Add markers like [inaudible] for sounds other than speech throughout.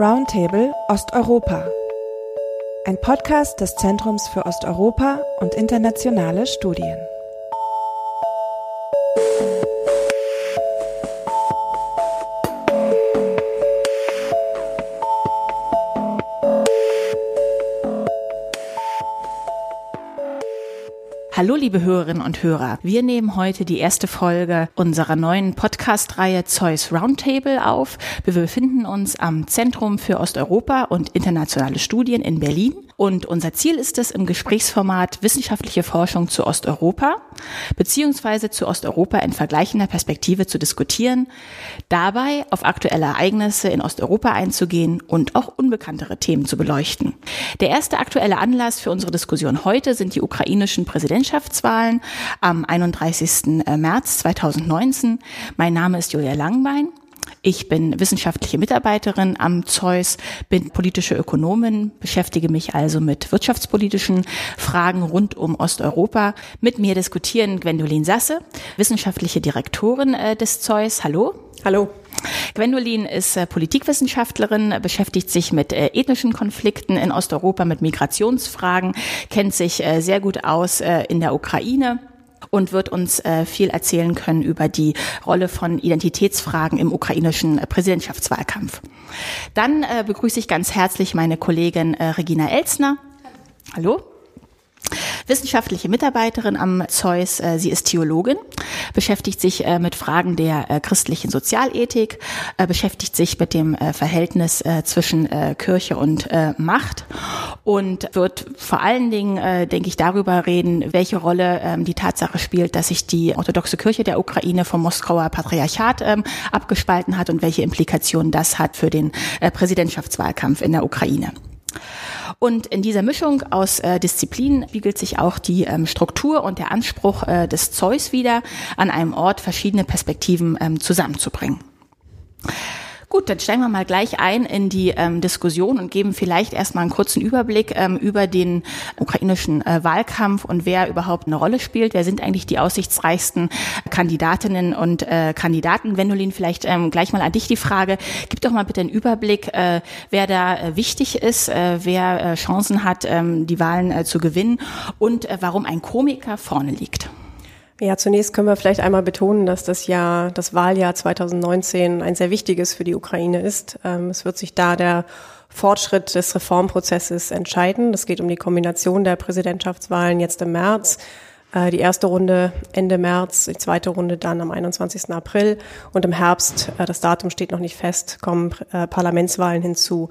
Roundtable Osteuropa. Ein Podcast des Zentrums für Osteuropa und internationale Studien. Hallo, liebe Hörerinnen und Hörer. Wir nehmen heute die erste Folge unserer neuen Podcast-Reihe Zeus Roundtable auf. Wir befinden uns am Zentrum für Osteuropa und internationale Studien in Berlin. Und unser Ziel ist es, im Gesprächsformat wissenschaftliche Forschung zu Osteuropa beziehungsweise zu Osteuropa in vergleichender Perspektive zu diskutieren, dabei auf aktuelle Ereignisse in Osteuropa einzugehen und auch unbekanntere Themen zu beleuchten. Der erste aktuelle Anlass für unsere Diskussion heute sind die ukrainischen Präsidentschaftswahlen am 31. Äh, März 2019. Mein Name ist Julia Langbein. Ich bin wissenschaftliche Mitarbeiterin am Zeus, bin politische Ökonomin, beschäftige mich also mit wirtschaftspolitischen Fragen rund um Osteuropa. Mit mir diskutieren Gwendolin Sasse, wissenschaftliche Direktorin äh, des Zeus. Hallo. Hallo. Gwendolin ist äh, Politikwissenschaftlerin, beschäftigt sich mit äh, ethnischen Konflikten in Osteuropa, mit Migrationsfragen, kennt sich sehr gut aus in der Ukraine und wird uns äh, viel erzählen können über die Rolle von Identitätsfragen im ukrainischen äh, Präsidentschaftswahlkampf. Dann äh, begrüße ich ganz herzlich meine Kollegin äh, Regina Elsner. Hallo wissenschaftliche Mitarbeiterin am Zeus. Äh, sie ist Theologin, beschäftigt sich äh, mit Fragen der äh, christlichen Sozialethik, beschäftigt sich mit dem Verhältnis zwischen Kirche und Macht und wird vor allen Dingen, denke ich, darüber reden, welche Rolle ähm, die Tatsache spielt, dass sich die orthodoxe Kirche der Ukraine vom Moskauer Patriarchat ähm, abgespalten hat und welche Implikationen das hat für den Präsidentschaftswahlkampf in der Ukraine. Und in dieser Mischung aus äh, Disziplinen spiegelt sich auch die ähm, Struktur und der Anspruch äh, des Zeus wieder, an einem Ort verschiedene Perspektiven ähm, zusammenzubringen. Gut, dann steigen wir mal gleich ein in die ähm, Diskussion und geben vielleicht erstmal einen kurzen Überblick ähm, über den ukrainischen äh, Wahlkampf und wer überhaupt eine Rolle spielt. Wer sind eigentlich die aussichtsreichsten Kandidatinnen und äh, Kandidaten? Gwendolin, vielleicht ähm, gleich mal an dich die Frage. Gib doch mal bitte einen Überblick, äh, wer da äh, wichtig ist, äh, wer äh, Chancen hat, ähm, die Wahlen äh, zu gewinnen und äh, warum ein Komiker vorne liegt. Ja, zunächst können wir vielleicht einmal betonen, dass das Jahr, das Wahljahr 2019 ein sehr wichtiges für die Ukraine ist. Ähm, es wird sich da der Fortschritt des Reformprozesses entscheiden. Es geht um die Kombination der Präsidentschaftswahlen jetzt im März. Äh, die erste Runde Ende März, die zweite Runde dann am 21. April und im Herbst, äh, das Datum steht noch nicht fest, kommen äh, Parlamentswahlen hinzu.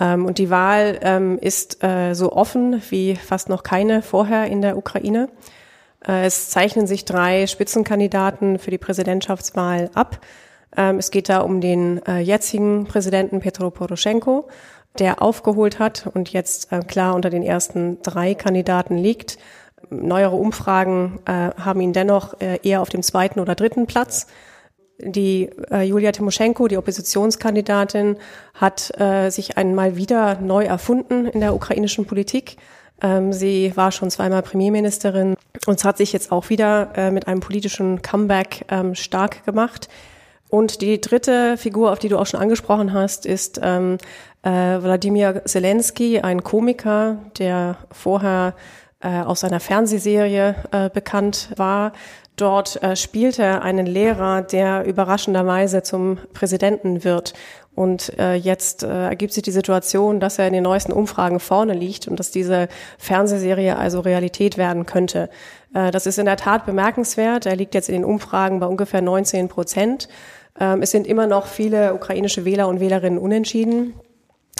Ähm, und die Wahl ähm, ist so offen wie fast noch keine vorher in der Ukraine. Äh, es zeichnen sich drei Spitzenkandidaten für die Präsidentschaftswahl ab. Ähm, es geht da um den äh, jetzigen Präsidenten Petro Poroschenko, der aufgeholt hat und jetzt äh, klar unter den ersten drei Kandidaten liegt. Neuere Umfragen haben ihn dennoch eher auf dem zweiten oder dritten Platz. Die Julia Timoschenko, die Oppositionskandidatin, hat sich einmal wieder neu erfunden in der ukrainischen Politik. Ähm, sie war schon zweimal Premierministerin und hat sich jetzt auch wieder äh, mit einem politischen Comeback ähm, stark gemacht. Und die dritte Figur, auf die du auch schon angesprochen hast, ist ähm, äh, Wladimir Zelensky, ein Komiker, der vorher äh, aus einer Fernsehserie äh, bekannt war. Dort äh, spielt er einen Lehrer, der überraschenderweise zum Präsidenten wird. Und äh, jetzt äh, ergibt sich die Situation, dass er in den neuesten Umfragen vorne liegt und dass diese Fernsehserie also Realität werden könnte. Äh, das ist in der Tat bemerkenswert. Er liegt jetzt in den Umfragen bei ungefähr 19 Prozent. Ähm, es sind immer noch viele ukrainische Wähler und Wählerinnen unentschieden.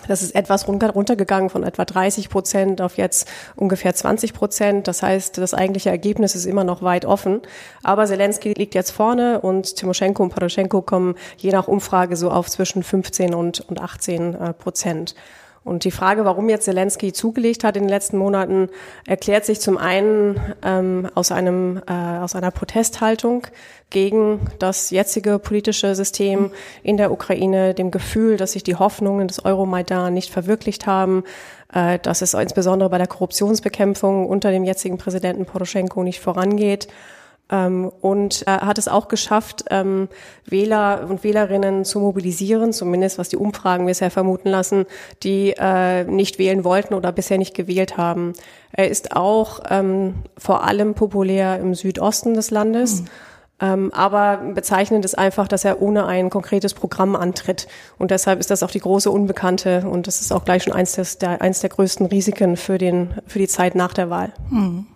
Das ist etwas runtergegangen von etwa 30 Prozent auf jetzt ungefähr 20 Prozent. Das heißt, das eigentliche Ergebnis ist immer noch weit offen. Aber Zelensky liegt jetzt vorne und Timoschenko und Poroschenko kommen je nach Umfrage so auf zwischen 15 und, 18 äh, Prozent. Und die Frage, warum jetzt Zelensky zugelegt hat in den letzten Monaten, erklärt sich zum einen ähm, aus, einem, äh, aus einer Protesthaltung gegen das jetzige politische System in der Ukraine, dem Gefühl, dass sich die Hoffnungen des Euromaidan nicht verwirklicht haben, äh, dass es insbesondere bei der Korruptionsbekämpfung unter dem jetzigen Präsidenten Poroschenko nicht vorangeht Ähm, und er hat es auch geschafft, ähm, Wähler und Wählerinnen zu mobilisieren, zumindest was die Umfragen bisher vermuten lassen, die äh, nicht wählen wollten oder bisher nicht gewählt haben. Er ist auch ähm, vor allem populär im Südosten des Landes. Mhm. Ähm, aber bezeichnend ist einfach, dass er ohne ein konkretes Programm antritt. Und deshalb ist das auch die große Unbekannte. Und das ist auch gleich schon eins, des, der, eins der größten Risiken für, den, für die Zeit nach der Wahl. Mhm.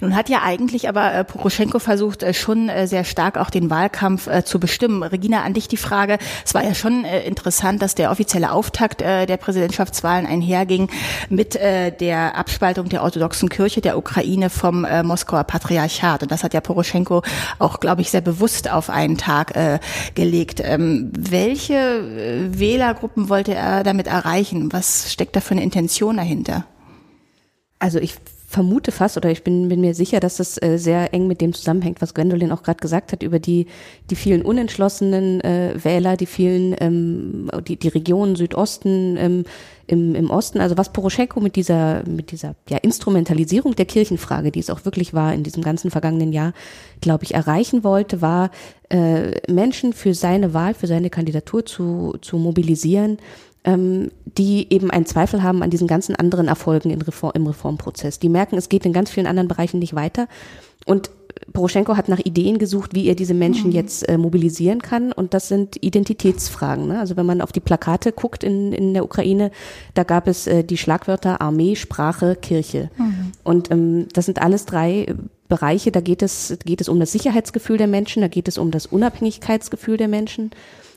Nun hat ja eigentlich aber äh, Poroschenko versucht, äh, schon äh, sehr stark auch den Wahlkampf zu bestimmen. Regina, an dich die Frage. Es war ja schon interessant, dass der offizielle Auftakt der Präsidentschaftswahlen einherging mit der Abspaltung der orthodoxen Kirche der Ukraine vom Moskauer Patriarchat. Und das hat ja Poroschenko auch, glaube ich, sehr bewusst auf einen Tag gelegt. Ähm, welche äh, Wählergruppen wollte er damit erreichen? Was steckt da für eine Intention dahinter? Also ich vermute fast oder ich bin, bin mir sicher, dass das äh, sehr eng mit dem zusammenhängt, was Gwendolyn auch gerade gesagt hat, über die, die vielen unentschlossenen äh, Wähler, die vielen, ähm, die, die Regionen Südosten, ähm, im, im Osten, also was Poroschenko mit dieser, mit dieser ja, Instrumentalisierung der Kirchenfrage, die es auch wirklich war in diesem ganzen vergangenen Jahr, glaube ich, erreichen wollte, war, äh, Menschen für seine Wahl, für seine Kandidatur zu, zu mobilisieren, ähm, die eben einen Zweifel haben an diesen ganzen anderen Erfolgen im, Reform, im Reformprozess. Die merken, es geht in ganz vielen anderen Bereichen nicht weiter. Und Poroschenko hat nach Ideen gesucht, wie er diese Menschen mhm. jetzt äh, mobilisieren kann. Und das sind Identitätsfragen. Ne? Also wenn man auf die Plakate guckt in, in der Ukraine, da gab es äh, die Schlagwörter Armee, Sprache, Kirche. Mhm. Und ähm, das sind alles drei Bereiche. Da geht es, geht es um das Sicherheitsgefühl der Menschen, da geht es um das Unabhängigkeitsgefühl der Menschen.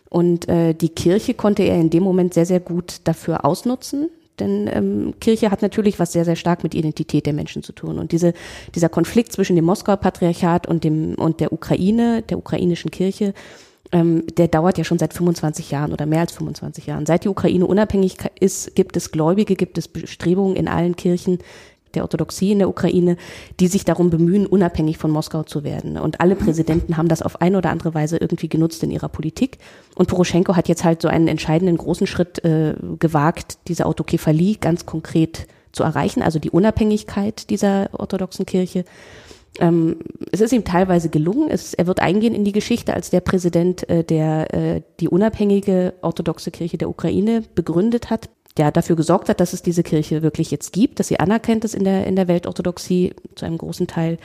Und äh, die Kirche konnte er in dem Moment sehr, sehr gut dafür ausnutzen. Denn ähm, Kirche hat natürlich was sehr, sehr stark mit Identität der Menschen zu tun. Und diese, dieser Konflikt zwischen dem Moskauer Patriarchat und, dem, und der Ukraine, der ukrainischen Kirche, ähm, der dauert ja schon seit 25 Jahren oder mehr als 25 Jahren. Seit die Ukraine unabhängig ist, gibt es Gläubige, gibt es Bestrebungen in allen Kirchen, der Orthodoxie in der Ukraine, die sich darum bemühen, unabhängig von Moskau zu werden. Und alle Präsidenten haben das auf eine oder andere Weise irgendwie genutzt in ihrer Politik. Und Poroschenko hat jetzt halt so einen entscheidenden großen Schritt äh, gewagt, diese Autokephalie ganz konkret zu erreichen, also die Unabhängigkeit dieser orthodoxen Kirche. Ähm, es ist ihm teilweise gelungen. Es, er wird eingehen in die Geschichte als der Präsident, äh, der äh, die unabhängige orthodoxe Kirche der Ukraine begründet hat ja dafür gesorgt hat, dass es diese Kirche wirklich jetzt gibt, dass sie anerkennt ist in der, in der Weltorthodoxie zu einem großen Teil.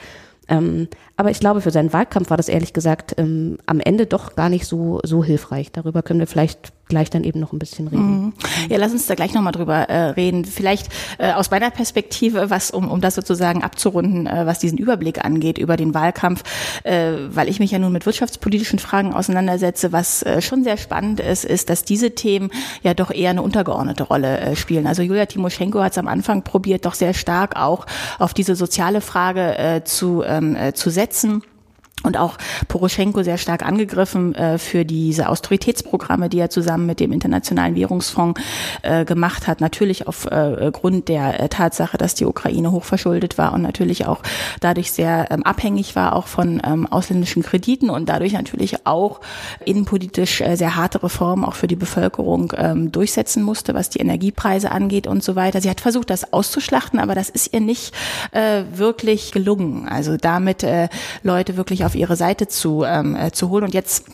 Ähm, aber ich glaube, für seinen Wahlkampf war das ehrlich gesagt ähm, am Ende doch gar nicht so, so hilfreich. Darüber können wir vielleicht gleich dann eben noch ein bisschen reden. Mhm. Ja, lass uns da gleich nochmal drüber äh, reden. Vielleicht äh, aus meiner Perspektive, was, um, um das sozusagen abzurunden, äh, was diesen Überblick angeht über den Wahlkampf, äh, weil ich mich ja nun mit wirtschaftspolitischen Fragen auseinandersetze, was äh, schon sehr spannend ist, ist, dass diese Themen ja doch eher eine untergeordnete Rolle äh, spielen. Also Julia Timoschenko hat es am Anfang probiert, doch sehr stark auch auf diese soziale Frage äh, zu, ähm, äh, zu setzen und auch Poroschenko sehr stark angegriffen äh, für diese Austeritätsprogramme, die er zusammen mit dem Internationalen Währungsfonds äh, gemacht hat. Natürlich aufgrund äh, der äh, Tatsache, dass die Ukraine hochverschuldet war und natürlich auch dadurch sehr ähm, abhängig war, auch von ähm, ausländischen Krediten und dadurch natürlich auch innenpolitisch äh, sehr harte Reformen auch für die Bevölkerung ähm, durchsetzen musste, was die Energiepreise angeht und so weiter. Sie hat versucht, das auszuschlachten, aber das ist ihr nicht äh, wirklich gelungen. Also damit Leute wirklich auf ihre Seite zu, ähm, äh, zu holen. Und jetzt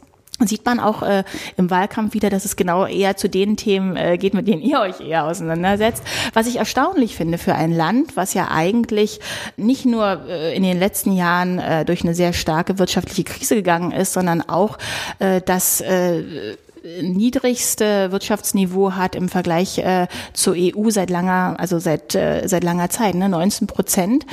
sieht man auch äh, im Wahlkampf wieder, dass es genau eher zu den Themen äh, geht, mit denen ihr euch eher auseinandersetzt. Was ich erstaunlich finde für ein Land, was ja eigentlich nicht nur äh, in den letzten Jahren äh, durch eine sehr starke wirtschaftliche Krise gegangen ist, sondern auch äh, das äh, niedrigste Wirtschaftsniveau hat im Vergleich äh, zur EU seit langer, also seit äh, seit langer Zeit, ne, 19 Prozent.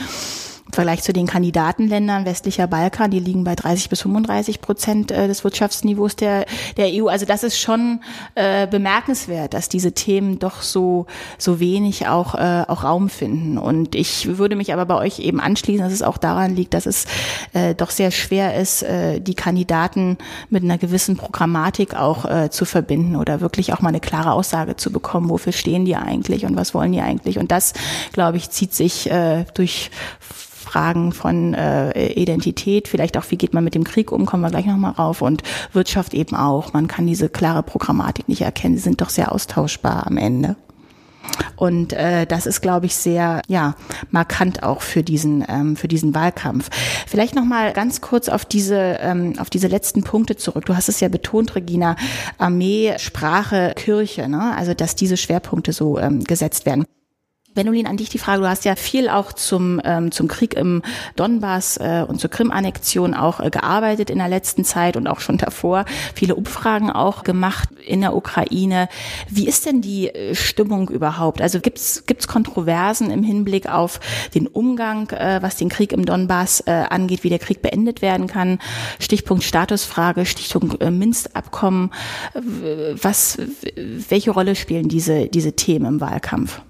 Im Vergleich zu den Kandidatenländern westlicher Balkan, die liegen bei 30 bis 35 Prozent äh, des Wirtschaftsniveaus der, der EU. Also das ist schon äh, bemerkenswert, dass diese Themen doch so, so wenig auch, äh, auch Raum finden. Und ich würde mich aber bei euch eben anschließen, dass es auch daran liegt, dass es äh, doch sehr schwer ist, äh, die Kandidaten mit einer gewissen Programmatik auch äh, zu verbinden oder wirklich auch mal eine klare Aussage zu bekommen, wofür stehen die eigentlich und was wollen die eigentlich. Und das, glaube ich, zieht sich äh, durch Fragen von äh, Identität, vielleicht auch, wie geht man mit dem Krieg um, kommen wir gleich nochmal rauf und Wirtschaft eben auch. Man kann diese klare Programmatik nicht erkennen, sie sind doch sehr austauschbar am Ende. Und äh, das ist, glaube ich, sehr ja markant auch für diesen ähm, für diesen Wahlkampf. Vielleicht noch mal ganz kurz auf diese ähm, auf diese letzten Punkte zurück. Du hast es ja betont, Regina, Armee, Sprache, Kirche, ne? Also dass diese Schwerpunkte so ähm, gesetzt werden. Benolin, an dich die Frage, du hast ja viel auch zum, ähm, zum Krieg im Donbass äh, und zur Krim-Annexion auch äh, gearbeitet in der letzten Zeit und auch schon davor, viele Umfragen auch gemacht in der Ukraine. Wie ist denn die äh, Stimmung überhaupt? Also gibt's gibt's Kontroversen im Hinblick auf den Umgang, äh, was den Krieg im Donbass äh, angeht, wie der Krieg beendet werden kann? Stichpunkt Statusfrage, Stichpunkt äh, Minsk-Abkommen. Was, welche Rolle spielen diese, diese Themen im Wahlkampf?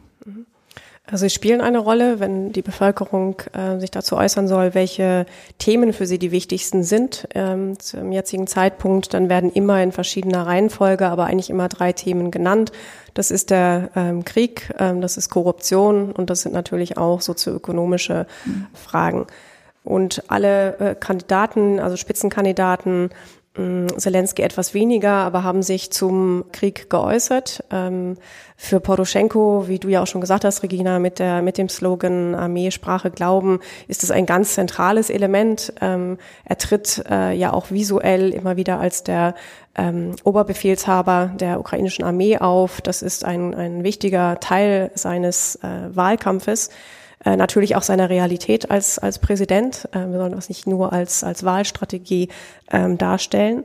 Also sie spielen eine Rolle, wenn die Bevölkerung äh, sich dazu äußern soll, welche Themen für sie die wichtigsten sind ähm, zum jetzigen Zeitpunkt. Dann werden immer in verschiedener Reihenfolge, aber eigentlich immer drei Themen genannt. Das ist der ähm, Krieg, ähm, das ist Korruption und das sind natürlich auch sozioökonomische mhm. Fragen. Und alle äh, Kandidaten, also Spitzenkandidaten, Zelensky etwas weniger, aber haben sich zum Krieg geäußert. Ähm, für Poroschenko, wie du ja auch schon gesagt hast, Regina, mit der mit dem Slogan Armee, Sprache, Glauben, ist es ein ganz zentrales Element. Ähm, er tritt äh, ja auch visuell immer wieder als der ähm, Oberbefehlshaber der ukrainischen Armee auf. Das ist ein, ein wichtiger Teil seines äh, Wahlkampfes äh, natürlich auch seiner Realität als, als Präsident. Äh, wir sollen das nicht nur als, als Wahlstrategie ähm, darstellen.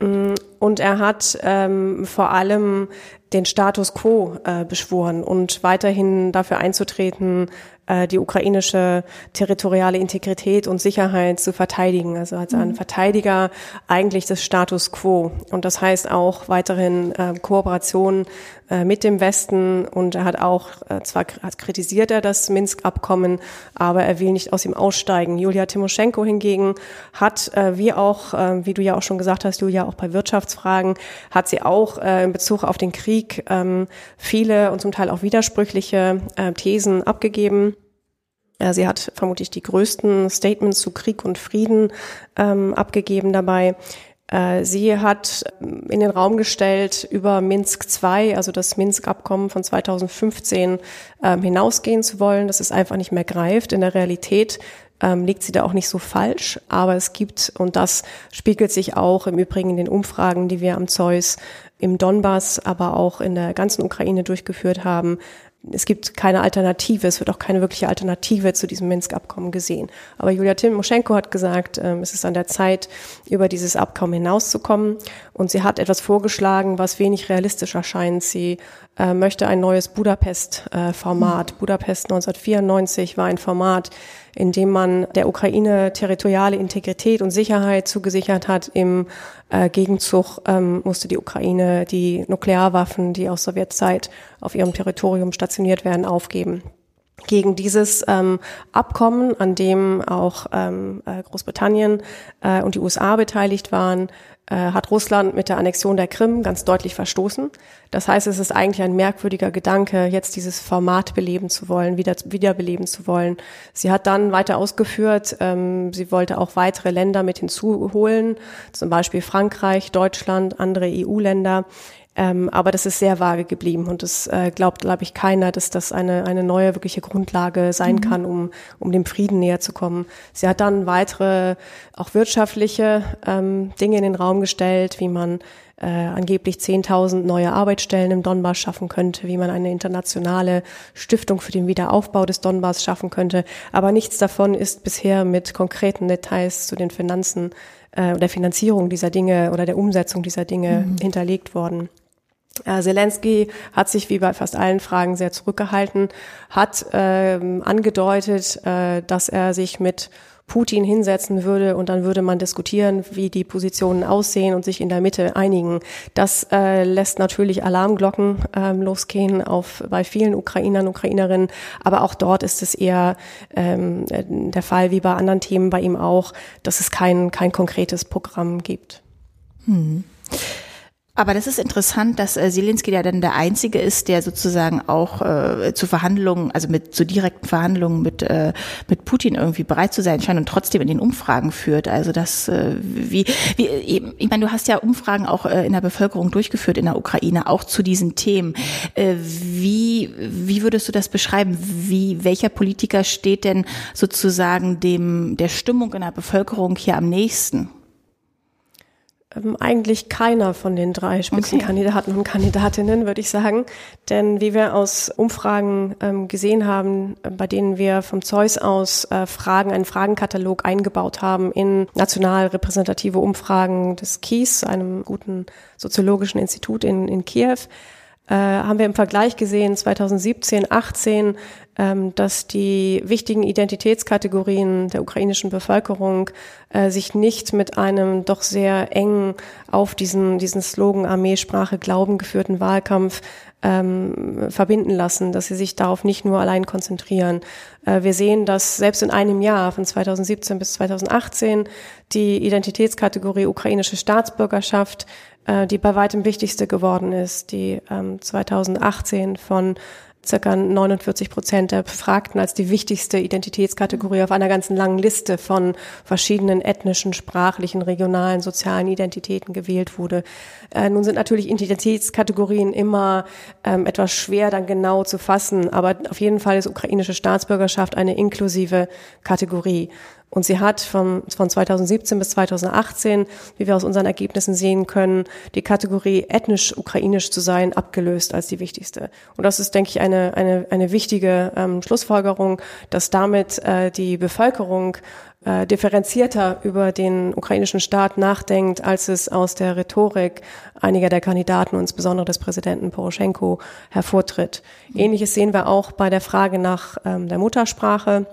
Mm, und er hat ähm, vor allem den Status quo äh, beschworen und weiterhin dafür einzutreten, äh, die ukrainische territoriale Integrität und Sicherheit zu verteidigen. Also als ein mhm. Verteidiger eigentlich des Status quo. Und das heißt auch weiterhin äh, Kooperation äh, mit dem Westen. Und er hat auch, äh, zwar kritisiert er das Minsk-Abkommen, aber er will nicht aus ihm aussteigen. Julia Timoschenko hingegen hat, äh, wie auch, äh, wie du ja auch schon gesagt hast, Julia, auch bei Wirtschaftsfragen, hat sie auch äh, in Bezug auf den Krieg ähm, viele und zum Teil auch widersprüchliche äh, Thesen abgegeben. Sie hat vermutlich die größten Statements zu Krieg und Frieden ähm, abgegeben dabei. Äh, sie hat in den Raum gestellt, über Minsk II, also das Minsk-Abkommen von 2015, ähm, hinausgehen zu wollen, dass es einfach nicht mehr greift. In der Realität ähm, liegt sie da auch nicht so falsch, aber es gibt, und das spiegelt sich auch im Übrigen in den Umfragen, die wir am Zeus im Donbass, aber auch in der ganzen Ukraine durchgeführt haben, es gibt keine Alternative, es wird auch keine wirkliche Alternative zu diesem Minsk-Abkommen gesehen. Aber Julia Timoschenko hat gesagt, ähm, es ist an der Zeit, über dieses Abkommen hinauszukommen. Und sie hat etwas vorgeschlagen, was wenig realistisch erscheint. Sie äh, möchte ein neues Budapest-Format. Äh, Budapest 1994 war ein Format, in dem man der Ukraine territoriale Integrität und Sicherheit zugesichert hat. Im äh, Gegenzug ähm, musste die Ukraine die Nuklearwaffen, die aus Sowjetzeit auf ihrem Territorium stationiert werden, aufgeben gegen dieses ähm, Abkommen, an dem auch ähm, äh, Großbritannien äh, und die USA beteiligt waren, äh, hat Russland mit der Annexion der Krim ganz deutlich verstoßen. Das heißt, es ist eigentlich ein merkwürdiger Gedanke, jetzt dieses Format beleben zu wollen, wieder wiederbeleben zu wollen. Sie hat dann weiter ausgeführt, ähm, sie wollte auch weitere Länder mit hinzuholen, zum Beispiel Frankreich, Deutschland, andere EU-Länder. Ähm, aber das ist sehr vage geblieben und das äh, glaubt, glaube ich, keiner, dass das eine, eine neue wirkliche Grundlage sein mhm. kann, um, um dem Frieden näher zu kommen. Sie hat dann weitere, auch wirtschaftliche ähm, Dinge in den Raum gestellt, wie man äh, angeblich 10.000 neue Arbeitsstellen im Donbass schaffen könnte, wie man eine internationale Stiftung für den Wiederaufbau des Donbass schaffen könnte. Aber nichts davon ist bisher mit konkreten Details zu den Finanzen äh, oder Finanzierung dieser Dinge oder der Umsetzung dieser Dinge mhm. hinterlegt worden. Äh, Zelensky hat sich wie bei fast allen Fragen sehr zurückgehalten, hat ähm, angedeutet, äh, dass er sich mit Putin hinsetzen würde und dann würde man diskutieren, wie die Positionen aussehen und sich in der Mitte einigen. Das äh, lässt natürlich Alarmglocken ähm, losgehen auf bei vielen Ukrainern Ukrainerinnen, aber auch dort ist es eher ähm, der Fall wie bei anderen Themen bei ihm auch, dass es kein kein konkretes Programm gibt. Hm. Aber das ist interessant, dass äh, Zelensky ja dann der Einzige ist, der sozusagen auch äh, zu Verhandlungen, also mit zu direkten Verhandlungen mit äh, mit Putin irgendwie bereit zu sein scheint und trotzdem in den Umfragen führt. Also das äh, wie wie ich meine, du hast ja Umfragen auch äh, in der Bevölkerung durchgeführt in der Ukraine auch zu diesen Themen. Äh, wie wie würdest du das beschreiben? Wie welcher Politiker steht denn sozusagen dem der Stimmung in der Bevölkerung hier am nächsten? Ähm, eigentlich keiner von den drei Spitzenkandidaten okay. und Kandidatinnen, würde ich sagen. Denn wie wir aus Umfragen ähm, gesehen haben, äh, bei denen wir vom Zeus aus äh, Fragen, einen Fragenkatalog eingebaut haben in national repräsentative Umfragen des KIES, einem guten soziologischen Institut in, in Kiew, äh, haben wir im Vergleich gesehen 2017, 18, ähm, dass die wichtigen Identitätskategorien der ukrainischen Bevölkerung äh, sich nicht mit einem doch sehr eng auf diesen, diesen Slogan Armee, Sprache, Glauben geführten Wahlkampf ähm, verbinden lassen, dass sie sich darauf nicht nur allein konzentrieren. Äh, wir sehen, dass selbst in einem Jahr von 2017 bis 2018 die Identitätskategorie ukrainische Staatsbürgerschaft äh, die bei weitem wichtigste geworden ist, die ähm, 2018 von circa 49 Prozent der Befragten als die wichtigste Identitätskategorie auf einer ganzen langen Liste von verschiedenen ethnischen, sprachlichen, regionalen, sozialen Identitäten gewählt wurde. Äh, nun sind natürlich Identitätskategorien immer ähm, etwas schwer dann genau zu fassen, aber auf jeden Fall ist ukrainische Staatsbürgerschaft eine inklusive Kategorie. Und sie hat von, von 2017 bis 2018, wie wir aus unseren Ergebnissen sehen können, die Kategorie ethnisch ukrainisch zu sein abgelöst als die wichtigste. Und das ist, denke ich, eine, eine, eine wichtige ähm, Schlussfolgerung, dass damit äh, die Bevölkerung äh, differenzierter über den ukrainischen Staat nachdenkt, als es aus der Rhetorik einiger der Kandidaten, insbesondere des Präsidenten Poroschenko, hervortritt. Ähnliches sehen wir auch bei der Frage nach ähm, der Muttersprache.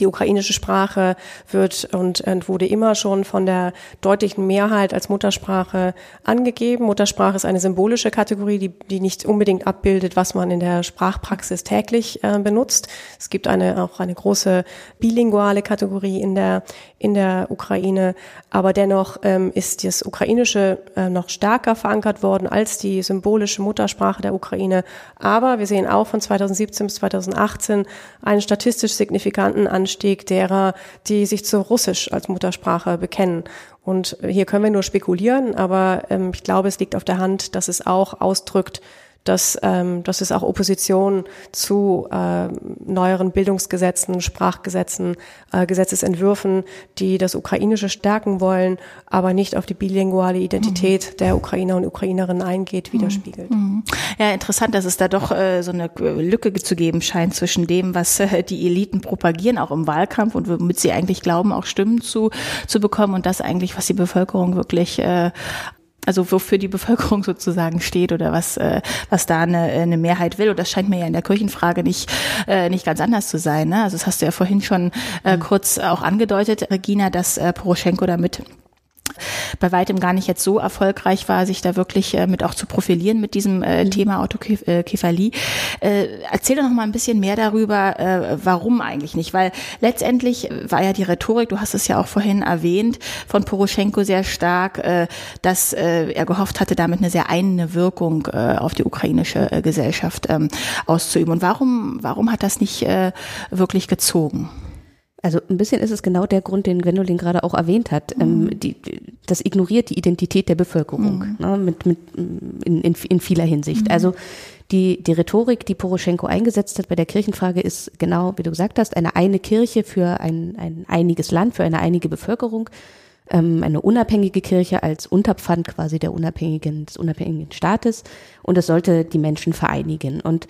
Die ukrainische Sprache wird und, wurde immer schon von der deutlichen Mehrheit als Muttersprache angegeben. Muttersprache ist eine symbolische Kategorie, die, die nicht unbedingt abbildet, was man in der Sprachpraxis täglich äh, benutzt. Es gibt eine, auch eine große bilinguale Kategorie in der, in der Ukraine. Aber dennoch ähm, ist das Ukrainische äh, noch stärker verankert worden als die symbolische Muttersprache der Ukraine. Aber wir sehen auch von 2017 bis 2018 einen statistisch signifikanten Anstieg derer, die sich zu Russisch als Muttersprache bekennen. Und hier können wir nur spekulieren, aber ähm, ich glaube, es liegt auf der Hand, dass es auch ausdrückt, dass, ähm, dass es auch Opposition zu äh, neueren Bildungsgesetzen, Sprachgesetzen, äh, Gesetzesentwürfen, die das Ukrainische stärken wollen, aber nicht auf die bilinguale Identität mhm. der Ukrainer und Ukrainerinnen eingeht, widerspiegelt. Mhm. Ja, interessant, dass es da doch äh, so eine Lücke zu geben scheint zwischen dem, was äh, die Eliten propagieren, auch im Wahlkampf und womit sie eigentlich glauben, auch Stimmen zu, zu bekommen und das eigentlich, was die Bevölkerung wirklich äh, also wofür die Bevölkerung sozusagen steht oder was, äh, was da eine, eine Mehrheit will. Und das scheint mir ja in der Kirchenfrage nicht, äh, nicht ganz anders zu sein. Ne? Also das hast du ja vorhin schon äh, mhm. kurz auch angedeutet, Regina, dass äh, Poroschenko damit bei weitem gar nicht jetzt so erfolgreich war, sich da wirklich äh, mit auch zu profilieren mit diesem äh. Thema Autokephalie. Äh, erzähl doch noch mal ein bisschen mehr darüber, äh, warum eigentlich nicht, weil letztendlich war ja die Rhetorik, du hast es ja auch vorhin erwähnt, von Poroschenko sehr stark, äh, dass äh, er gehofft hatte, damit eine sehr einende Wirkung äh, auf die ukrainische äh, Gesellschaft ähm, auszuüben. Und warum, warum hat das nicht äh, wirklich gezogen? Also ein bisschen ist es genau der Grund, den Gwendolyn gerade auch erwähnt hat. Ähm, mhm. Ähm, die, das ignoriert die Identität der Bevölkerung mhm. ne, mit, mit, in, in, in vieler Hinsicht. Mhm. Also die, die Rhetorik, die Poroschenko eingesetzt hat bei der Kirchenfrage, ist genau, wie du gesagt hast, eine eine Kirche für ein, ein einiges Land, für eine einige Bevölkerung, ähm, eine unabhängige Kirche als Unterpfand quasi der unabhängigen, des unabhängigen Staates und es sollte die Menschen vereinigen. Und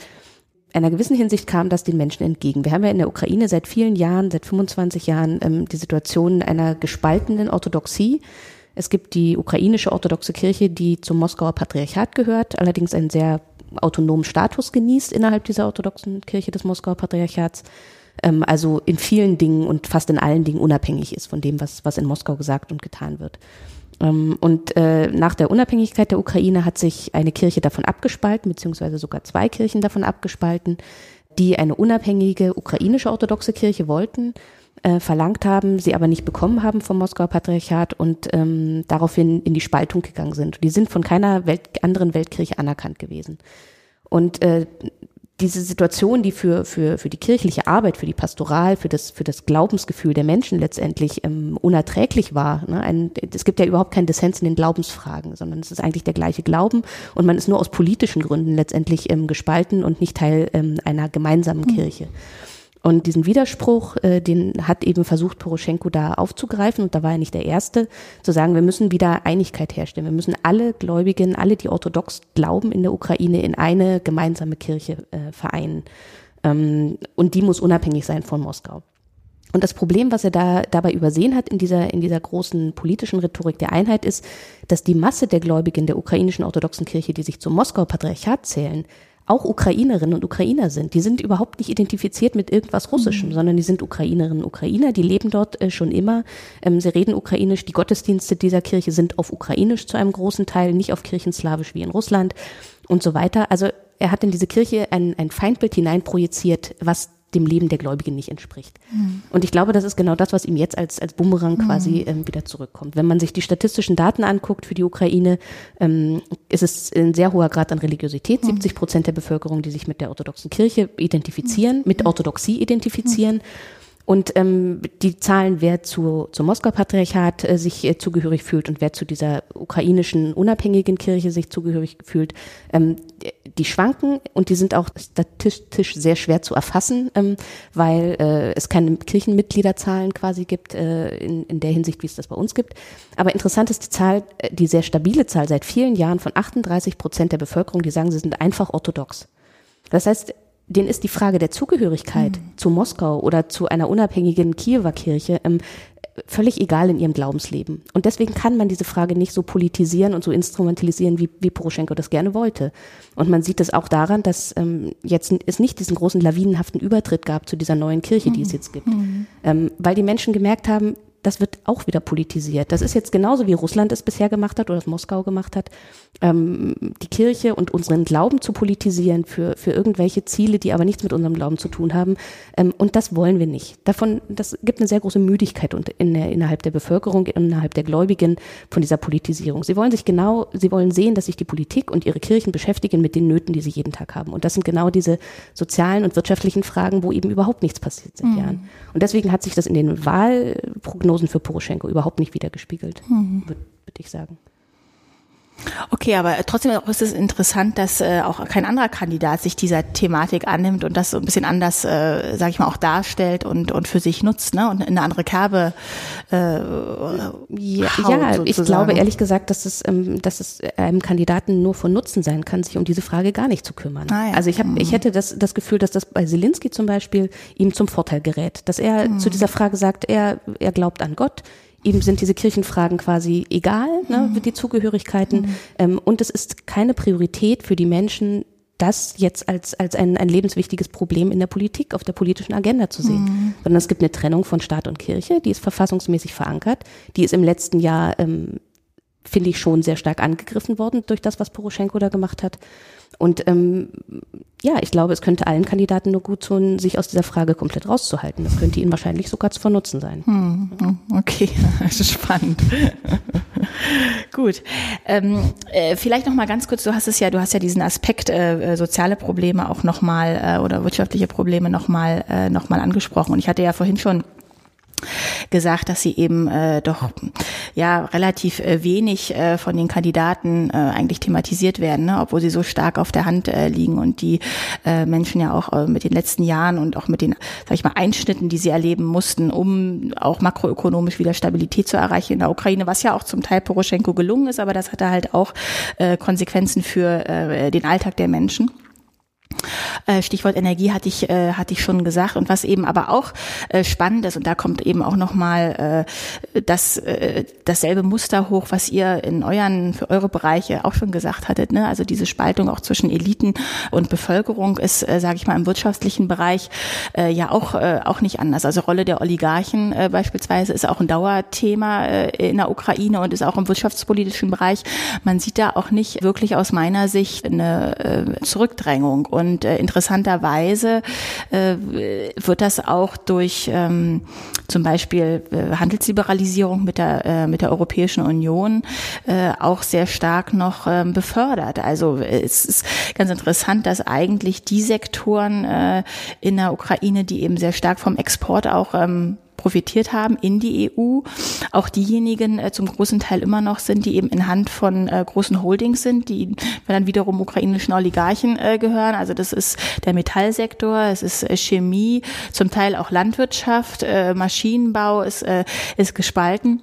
einer gewissen Hinsicht kam das den Menschen entgegen. Wir haben ja in der Ukraine seit vielen Jahren, seit 25 Jahren, ähm, die Situation einer gespaltenen Orthodoxie. Es gibt die ukrainische orthodoxe Kirche, die zum Moskauer Patriarchat gehört, allerdings einen sehr autonomen Status genießt innerhalb dieser orthodoxen Kirche des Moskauer Patriarchats. Ähm, also in vielen Dingen und fast in allen Dingen unabhängig ist von dem, was, was in Moskau gesagt und getan wird. Ähm, und äh, nach der Unabhängigkeit der Ukraine hat sich eine Kirche davon abgespalten, beziehungsweise sogar zwei Kirchen davon abgespalten, die eine unabhängige ukrainische orthodoxe Kirche wollten, äh, verlangt haben, sie aber nicht bekommen haben vom Moskauer Patriarchat und ähm, daraufhin in die Spaltung gegangen sind. Die sind von keiner Welt, anderen Weltkirche anerkannt gewesen. Und äh, diese Situation, die für, für, für die kirchliche Arbeit, für die Pastoral, für das, für das Glaubensgefühl der Menschen letztendlich ähm, unerträglich war. Ne? Ein, es gibt ja überhaupt keinen Dissens in den Glaubensfragen, sondern es ist eigentlich der gleiche Glauben und man ist nur aus politischen Gründen letztendlich ähm, gespalten und nicht Teil ähm, einer gemeinsamen mhm. Kirche. Und diesen Widerspruch, äh, den hat eben versucht Poroschenko da aufzugreifen und da war er nicht der Erste, zu sagen, wir müssen wieder Einigkeit herstellen. Wir müssen alle Gläubigen, alle, die orthodox glauben in der Ukraine, in eine gemeinsame Kirche äh, vereinen. Ähm, und die muss unabhängig sein von Moskau. Und das Problem, was er da dabei übersehen hat in dieser, in dieser großen politischen Rhetorik der Einheit, ist, dass die Masse der Gläubigen der ukrainischen orthodoxen Kirche, die sich zum Moskauer Patriarchat zählen, auch Ukrainerinnen und Ukrainer sind. Die sind überhaupt nicht identifiziert mit irgendwas Russischem, mhm. sondern die sind Ukrainerinnen und Ukrainer, die leben dort äh, schon immer. Ähm, sie reden ukrainisch. Die Gottesdienste dieser Kirche sind auf ukrainisch zu einem großen Teil, nicht auf kirchenslawisch wie in Russland und so weiter. Also er hat in diese Kirche ein, ein Feindbild hineinprojiziert, was dem Leben der Gläubigen nicht entspricht. Mhm. Und ich glaube, das ist genau das, was ihm jetzt als, als Bumerang quasi mhm. ähm, wieder zurückkommt. Wenn man sich die statistischen Daten anguckt für die Ukraine, ähm, ist es ein sehr hoher Grad an Religiosität. Mhm. 70 Prozent der Bevölkerung, die sich mit der orthodoxen Kirche identifizieren, mit mhm. Orthodoxie identifizieren. Und ähm, die Zahlen, wer zu, zum Moskau-Patriarchat äh, sich äh, zugehörig fühlt und wer zu dieser ukrainischen unabhängigen Kirche sich zugehörig fühlt, ähm, die schwanken und die sind auch statistisch sehr schwer zu erfassen, ähm, weil äh, es keine Kirchenmitgliederzahlen quasi gibt, äh, in, in der Hinsicht, wie es das bei uns gibt. Aber interessant ist die Zahl, äh, die sehr stabile Zahl seit vielen Jahren von 38 Prozent der Bevölkerung, die sagen, sie sind einfach orthodox. Das heißt, denen ist die Frage der Zugehörigkeit mhm. zu Moskau oder zu einer unabhängigen Kiewer Kirche ähm, völlig egal in ihrem Glaubensleben. Und deswegen kann man diese Frage nicht so politisieren und so instrumentalisieren, wie, wie Poroschenko das gerne wollte. Und man sieht es auch daran, dass ähm, jetzt es nicht diesen großen lawinenhaften Übertritt gab zu dieser neuen Kirche, die es mhm. jetzt gibt. Mhm. Ähm, weil die Menschen gemerkt haben, das wird auch wieder politisiert. Das ist jetzt genauso wie Russland es bisher gemacht hat oder das Moskau gemacht hat, ähm, die Kirche und unseren Glauben zu politisieren für, für irgendwelche Ziele, die aber nichts mit unserem Glauben zu tun haben. Ähm, und das wollen wir nicht. Davon, das gibt eine sehr große Müdigkeit in der, innerhalb der Bevölkerung, innerhalb der Gläubigen von dieser Politisierung. Sie wollen sich genau, sie wollen sehen, dass sich die Politik und ihre Kirchen beschäftigen mit den Nöten, die sie jeden Tag haben. Und das sind genau diese sozialen und wirtschaftlichen Fragen, wo eben überhaupt nichts passiert seit mhm. Jahren. Und deswegen hat sich das in den Wahlprognosen Prognosen für Poroschenko überhaupt nicht wiedergespiegelt, mhm. würde würd ich sagen. Okay, aber trotzdem ist es interessant, dass äh, auch kein anderer Kandidat sich dieser Thematik annimmt und das so ein bisschen anders, äh, sage ich mal, auch darstellt und und für sich nutzt, ne? Und in eine andere Kerbe. Äh, ja, ja ich glaube ehrlich gesagt, dass es, ähm, dass es einem Kandidaten nur von Nutzen sein kann, sich um diese Frage gar nicht zu kümmern. Ah, ja. Also ich habe, ich mhm. hätte das das Gefühl, dass das bei Zelensky zum Beispiel ihm zum Vorteil gerät, dass er mhm. zu dieser Frage sagt, er er glaubt an Gott ihm sind diese Kirchenfragen quasi egal, ne, mhm. die Zugehörigkeiten. Mhm. Ähm, und es ist keine Priorität für die Menschen, das jetzt als, als ein, ein lebenswichtiges Problem in der Politik, auf der politischen Agenda zu sehen. Mhm. Sondern es gibt eine Trennung von Staat und Kirche, die ist verfassungsmäßig verankert. Die ist im letzten Jahr, ähm, finde ich, schon sehr stark angegriffen worden durch das, was Poroschenko da gemacht hat. Und ähm, ja, ich glaube, es könnte allen Kandidaten nur gut tun, sich aus dieser Frage komplett rauszuhalten. Das könnte ihnen wahrscheinlich sogar von Nutzen sein. Hm, hm okay, [laughs] das ist spannend. [laughs] gut. Ähm, äh, vielleicht noch mal ganz kurz. Du hast es ja, du hast ja diesen Aspekt äh, äh soziale Probleme auch noch mal äh, oder wirtschaftliche Probleme noch mal äh, noch angesprochen. Und ich hatte ja vorhin schon gesagt, dass sie eben äh, doch ja relativ äh, wenig äh, von den Kandidaten äh, eigentlich thematisiert werden, ne? obwohl sie so stark auf der Hand äh, liegen und die äh, Menschen ja auch äh, mit den letzten Jahren und auch mit den, sag ich mal, Einschnitten, die sie erleben mussten, um auch makroökonomisch wieder Stabilität zu erreichen in der Ukraine, was ja auch zum Teil Poroschenko gelungen ist, aber das hatte halt auch äh, Konsequenzen für äh, den Alltag der Menschen. Äh, Stichwort Energie hatte ich äh, hatte ich schon gesagt und was eben aber auch äh, spannend ist und da kommt eben auch noch mal äh, das dasselbe Muster hoch, was ihr in euren für eure Bereiche auch schon gesagt hattet, ne? Also diese Spaltung auch zwischen Eliten und Bevölkerung ist, äh, sage ich mal, im wirtschaftlichen Bereich ja auch auch nicht anders. Also Rolle der Oligarchen beispielsweise ist auch ein Dauerthema in der Ukraine und ist auch im wirtschaftspolitischen Bereich. Man sieht da auch nicht wirklich aus meiner Sicht eine Zurückdrängung und äh, interessanterweise äh, wird das auch durch, ähm, zum Beispiel äh, Handelsliberalisierung mit der, äh, mit der Europäischen Union äh, auch sehr stark noch ähm, befördert. Also es ist ganz interessant, dass eigentlich die Sektoren äh, in der Ukraine, die eben sehr stark vom Export auch ähm, profitiert haben in die EU. Auch diejenigen äh, zum großen Teil immer noch sind, die eben in Hand von äh, großen Holdings sind, die dann wiederum ukrainischen Oligarchen äh, gehören. Also das ist der Metallsektor, es ist äh, Chemie, zum Teil auch Landwirtschaft, äh, Maschinenbau ist, äh, ist gespalten.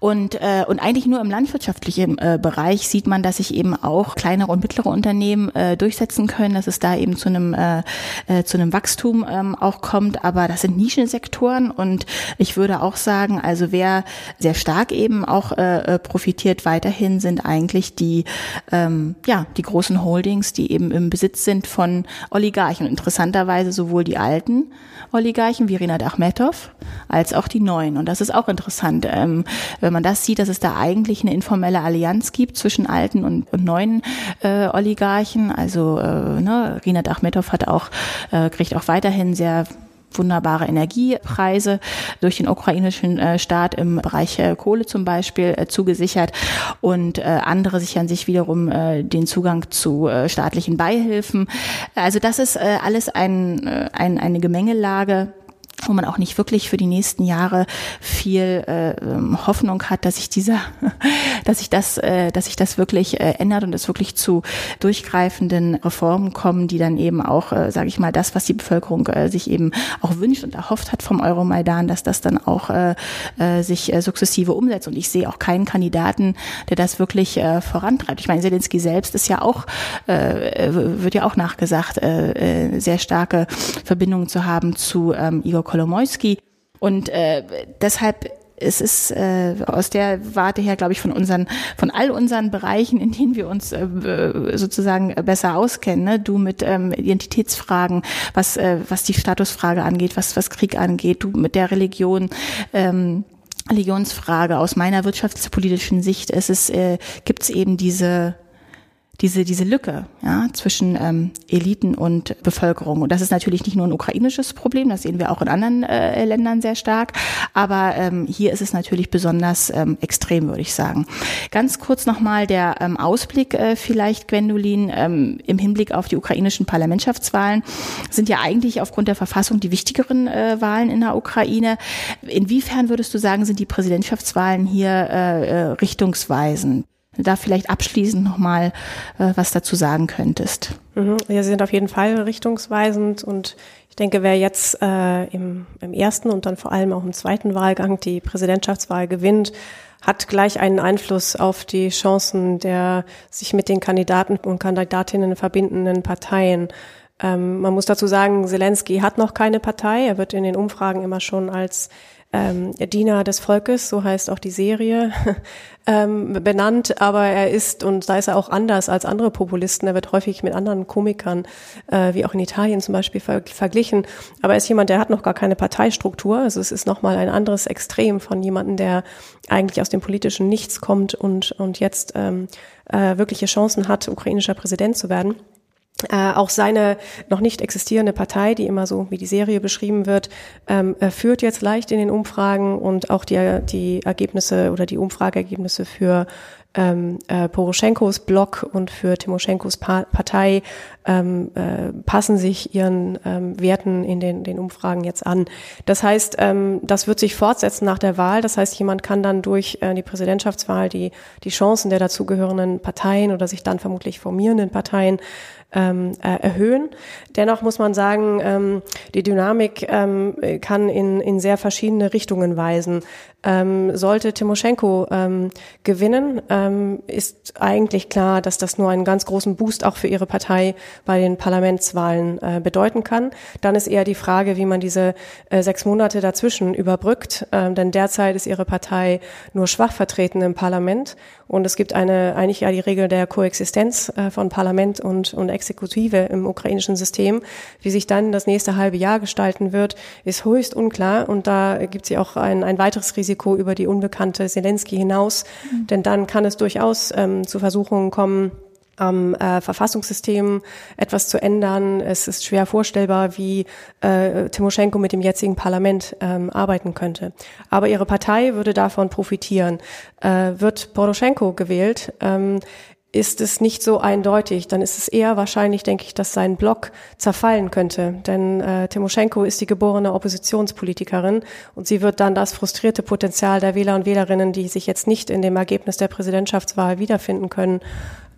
Und, äh, und eigentlich nur im landwirtschaftlichen äh, Bereich sieht man, dass sich eben auch kleinere und mittlere Unternehmen äh, durchsetzen können, dass es da eben zu einem, äh, äh, zu einem Wachstum ähm, auch kommt. Aber das sind Nischensektoren und ich würde auch sagen, also wer sehr stark eben auch äh, äh profitiert weiterhin, sind eigentlich die, ähm, ja, die großen Holdings, die eben im Besitz sind von Oligarchen. Interessanterweise sowohl die alten Oligarchen wie Rinat Achmetov als auch die neuen. Und das ist auch interessant. Ähm, wenn man das sieht, dass es da eigentlich eine informelle Allianz gibt zwischen alten und, und neuen äh, Oligarchen. Also äh, ne, Rinat Achmetov hat auch, äh, kriegt auch weiterhin sehr wunderbare Energiepreise durch den ukrainischen äh, Staat im Bereich äh, Kohle zum Beispiel äh, zugesichert und andere sichern sich wiederum den Zugang zu staatlichen Beihilfen. Also das ist alles ein, ein, eine Gemengelage wo man auch nicht wirklich für die nächsten Jahre viel äh, ähm, Hoffnung hat, dass sich dieser, [laughs] dass sich das, äh, dass sich das wirklich äh, ändert und es wirklich zu durchgreifenden Reformen kommen, die dann eben auch, äh, sage ich mal, das, was die Bevölkerung äh, sich eben auch wünscht und erhofft hat vom Euromaidan, dass das dann auch äh, äh, sich äh, sukzessive umsetzt. Und ich sehe auch keinen Kandidaten, der das wirklich äh, vorantreibt. Ich meine, Zelensky selbst ist ja auch, äh, wird ja auch nachgesagt, äh, äh, sehr starke Verbindungen zu haben zu ähm, Igor Kolomoisky. Und äh, deshalb es ist äh, aus der Warte her, glaube ich, von unseren, von all unseren Bereichen, in denen wir uns äh, sozusagen besser auskennen. Ne? Du mit ähm, Identitätsfragen, was äh, was die Statusfrage angeht, was was Krieg angeht, du mit der Religion. Ähm, Religionsfrage aus meiner wirtschaftspolitischen Sicht ist es äh, gibt es eben diese diese, diese Lücke ja, zwischen ähm, Eliten und Bevölkerung. Und das ist natürlich nicht nur ein ukrainisches Problem, das sehen wir auch in anderen äh, Ländern sehr stark. Aber ähm, hier ist es natürlich besonders ähm, extrem, würde ich sagen. Ganz kurz nochmal der ähm, Ausblick äh, vielleicht, Gwendolin, ähm, im Hinblick auf die ukrainischen Parlamentschaftswahlen sind ja eigentlich aufgrund der Verfassung die wichtigeren äh, Wahlen in der Ukraine. Inwiefern würdest du sagen, sind die Präsidentschaftswahlen hier äh, äh, richtungsweisend? Da vielleicht abschließend nochmal äh, was dazu sagen könntest. Mhm. Ja, sie sind auf jeden Fall richtungsweisend und ich denke, wer jetzt äh, im, im ersten und dann vor allem auch im zweiten Wahlgang die Präsidentschaftswahl gewinnt, hat gleich einen Einfluss auf die Chancen der sich mit den Kandidaten und Kandidatinnen verbindenden Parteien. Ähm, man muss dazu sagen, Zelensky hat noch keine Partei. Er wird in den Umfragen immer schon als ähm, Diener des Volkes, so heißt auch die Serie, [laughs] ähm, benannt, aber er ist, und da ist er auch anders als andere Populisten, er wird häufig mit anderen Komikern, äh, wie auch in Italien zum Beispiel, ver verglichen, aber er ist jemand, der hat noch gar keine Parteistruktur, also es ist nochmal ein anderes Extrem von jemandem, der eigentlich aus dem politischen Nichts kommt und, und jetzt ähm, äh, wirkliche Chancen hat, ukrainischer Präsident zu werden. Äh, auch seine noch nicht existierende Partei, die immer so wie die Serie beschrieben wird, ähm, führt jetzt leicht in den Umfragen und auch die, die Ergebnisse oder die Umfrageergebnisse für ähm, äh, Poroschenkos Block und für Timoschenkos pa Partei ähm, äh, passen sich ihren ähm, Werten in den, den Umfragen jetzt an. Das heißt, ähm, das wird sich fortsetzen nach der Wahl. Das heißt, jemand kann dann durch äh, die Präsidentschaftswahl die, die Chancen der dazugehörenden Parteien oder sich dann vermutlich formierenden Parteien ähm, äh, erhöhen. Dennoch muss man sagen, ähm, die Dynamik ähm, kann in, in sehr verschiedene Richtungen weisen. Ähm, sollte Timoschenko ähm, gewinnen, ähm, ist eigentlich klar, dass das nur einen ganz großen Boost auch für ihre Partei bei den Parlamentswahlen äh, bedeuten kann. Dann ist eher die Frage, wie man diese äh, sechs Monate dazwischen überbrückt, ähm, denn derzeit ist ihre Partei nur schwach vertreten im Parlament und es gibt eine eigentlich ja die Regel der Koexistenz äh, von Parlament und, und Exekutive im ukrainischen System. Wie sich dann das nächste halbe Jahr gestalten wird, ist höchst unklar. Und da gibt es ja auch ein, ein weiteres Risiko über die unbekannte Zelensky hinaus. Mhm. Denn dann kann es durchaus ähm, zu Versuchungen kommen, am äh, Verfassungssystem etwas zu ändern. Es ist schwer vorstellbar, wie äh, Timoschenko mit dem jetzigen Parlament ähm, arbeiten könnte. Aber ihre Partei würde davon profitieren. Äh, wird Poroschenko gewählt, ähm, ist es nicht so eindeutig. Dann ist es eher wahrscheinlich, denke ich, dass sein Block zerfallen könnte. Denn äh, Timoschenko ist die geborene Oppositionspolitikerin und sie wird dann das frustrierte Potenzial der Wähler und Wählerinnen, die sich jetzt nicht in dem Ergebnis der Präsidentschaftswahl wiederfinden können,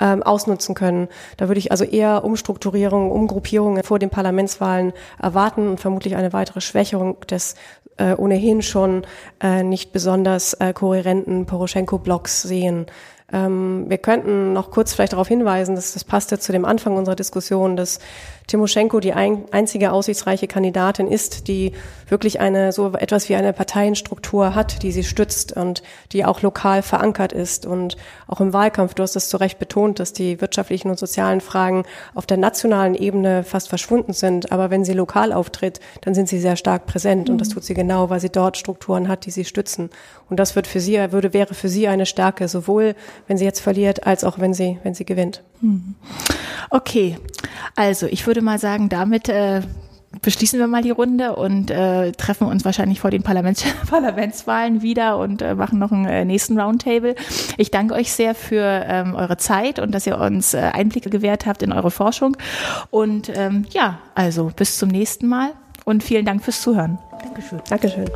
ähm, ausnutzen können. Da würde ich also eher Umstrukturierungen, Umgruppierungen vor den Parlamentswahlen erwarten und vermutlich eine weitere Schwächerung des äh, ohnehin schon äh, nicht besonders äh, kohärenten Poroschenko-Blocks sehen. Ähm, wir könnten noch kurz vielleicht darauf hinweisen, dass das passt ja zu dem Anfang unserer Diskussion, dass Timoschenko die ein, einzige aussichtsreiche Kandidatin ist, die wirklich eine so etwas wie eine Parteienstruktur hat, die sie stützt und die auch lokal verankert ist. Und auch im Wahlkampf, du hast das zu Recht betont, dass die wirtschaftlichen und sozialen Fragen auf der nationalen Ebene fast verschwunden sind. Aber wenn sie lokal auftritt, dann sind sie sehr stark präsent. Mhm. Und das mhm. tut sie genau, weil sie dort Strukturen hat, die sie stützen. Und das wird für sie, würde, wäre für sie eine Stärke, sowohl wenn sie jetzt verliert, als auch wenn sie, wenn sie gewinnt. Mhm. Okay. Also, ich würde mal sagen, damit äh, beschließen wir mal die Runde und äh, treffen uns wahrscheinlich vor den Parlaments [laughs] Parlamentswahlen wieder und äh, machen noch einen äh, nächsten Roundtable. Ich danke euch sehr für ähm, eure Zeit und dass ihr uns äh, Einblicke gewährt habt in eure Forschung. Und ähm, ja, also bis zum nächsten Mal und vielen Dank fürs Zuhören. Dankeschön. Dankeschön.